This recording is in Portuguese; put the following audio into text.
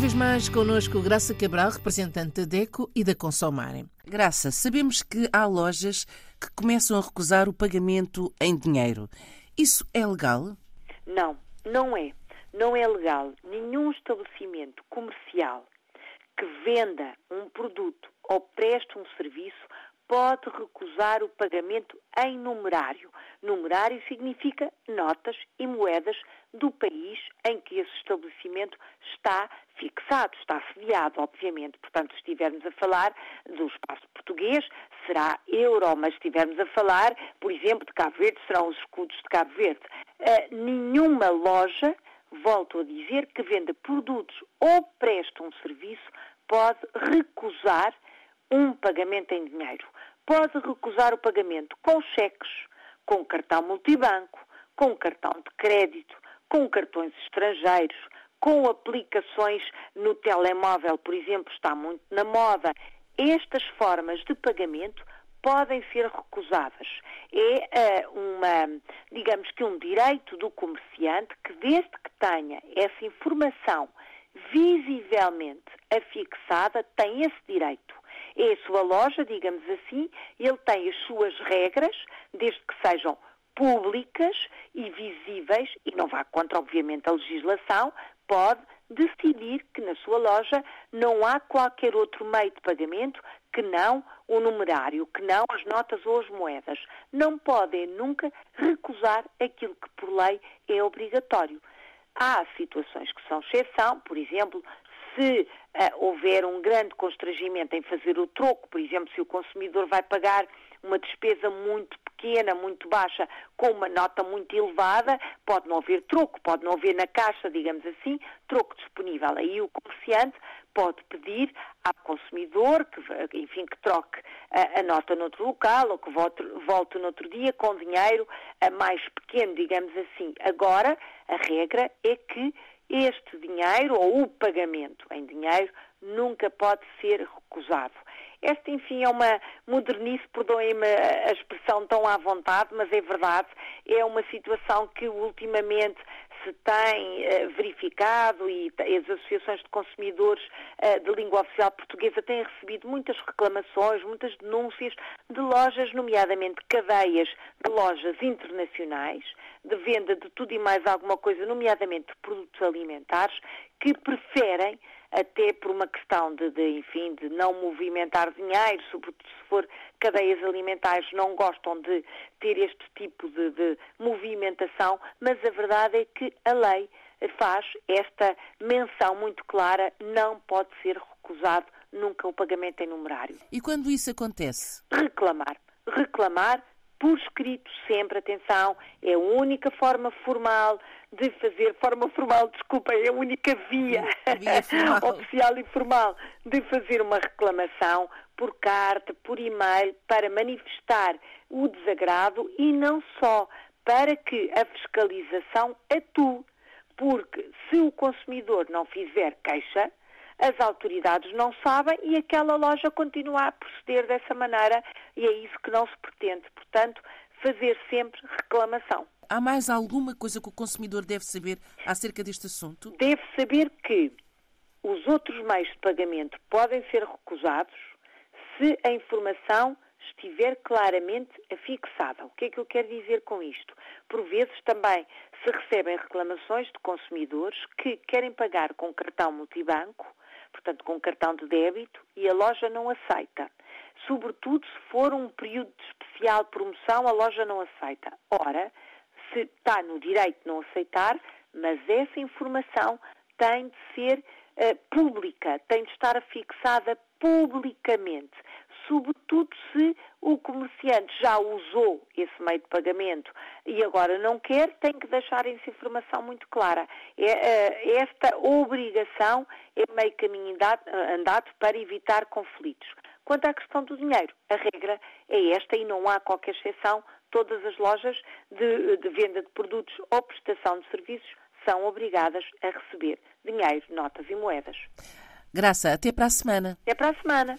vez mais connosco Graça Cabral, representante da DECO e da Consomarem. Graça, sabemos que há lojas que começam a recusar o pagamento em dinheiro. Isso é legal? Não, não é. Não é legal. Nenhum estabelecimento comercial que venda um produto ou preste um serviço pode recusar o pagamento em numerário. Numerário significa notas e moedas do país em que esse estabelecimento está fixado, está sediado, obviamente. Portanto, se estivermos a falar do espaço português, será euro, mas se estivermos a falar, por exemplo, de Cabo Verde, serão os escudos de Cabo Verde. Uh, nenhuma loja, volto a dizer, que venda produtos ou presta um serviço, pode recusar um pagamento em dinheiro. Pode recusar o pagamento com cheques, com cartão multibanco, com cartão de crédito, com cartões estrangeiros, com aplicações no telemóvel, por exemplo, está muito na moda. Estas formas de pagamento podem ser recusadas. É uh, uma, digamos que um direito do comerciante que, desde que tenha essa informação visivelmente afixada, tem esse direito. É a sua loja, digamos assim, ele tem as suas regras, desde que sejam públicas e visíveis, e não vá contra, obviamente, a legislação, pode decidir que na sua loja não há qualquer outro meio de pagamento que não o numerário, que não as notas ou as moedas. Não podem nunca recusar aquilo que por lei é obrigatório. Há situações que são exceção, por exemplo, se uh, houver um grande constrangimento em fazer o troco, por exemplo, se o consumidor vai pagar uma despesa muito pequena, muito baixa, com uma nota muito elevada, pode não haver troco, pode não haver na caixa, digamos assim, troco disponível. Aí o comerciante pode pedir ao consumidor que, enfim, que troque a, a nota noutro local ou que volte, volte noutro dia com dinheiro mais pequeno, digamos assim. Agora, a regra é que este dinheiro ou o pagamento em dinheiro nunca pode ser recusado. Esta, enfim, é uma modernice, perdoem-me a expressão tão à vontade, mas é verdade, é uma situação que ultimamente se tem uh, verificado e as associações de consumidores uh, de língua oficial portuguesa têm recebido muitas reclamações, muitas denúncias de lojas, nomeadamente cadeias de lojas internacionais, de venda de tudo e mais alguma coisa, nomeadamente de produtos alimentares, que preferem até por uma questão de, de, enfim, de não movimentar dinheiro, sobretudo se for cadeias alimentares, não gostam de ter este tipo de, de movimentação, mas a verdade é que a lei faz esta menção muito clara, não pode ser recusado nunca o pagamento em numerário. E quando isso acontece? Reclamar. Reclamar por escrito sempre, atenção, é a única forma formal de fazer, forma formal, desculpa, é a única via, via oficial e formal de fazer uma reclamação por carta, por e-mail, para manifestar o desagrado e não só, para que a fiscalização atue. Porque se o consumidor não fizer queixa, as autoridades não sabem e aquela loja continua a proceder dessa maneira e é isso que não se pretende. Portanto, fazer sempre reclamação. Há mais alguma coisa que o consumidor deve saber acerca deste assunto? Deve saber que os outros meios de pagamento podem ser recusados se a informação estiver claramente afixada. O que é que eu quero dizer com isto? Por vezes também se recebem reclamações de consumidores que querem pagar com cartão multibanco portanto com cartão de débito, e a loja não aceita. Sobretudo se for um período de especial promoção, a loja não aceita. Ora, se está no direito de não aceitar, mas essa informação tem de ser uh, pública, tem de estar fixada publicamente sobretudo se o comerciante já usou esse meio de pagamento e agora não quer, tem que deixar essa informação muito clara. É, é, esta obrigação é meio caminho andado para evitar conflitos. Quanto à questão do dinheiro, a regra é esta e não há qualquer exceção. Todas as lojas de, de venda de produtos ou prestação de serviços são obrigadas a receber dinheiro, notas e moedas. Graça, até para a semana. Até para a semana.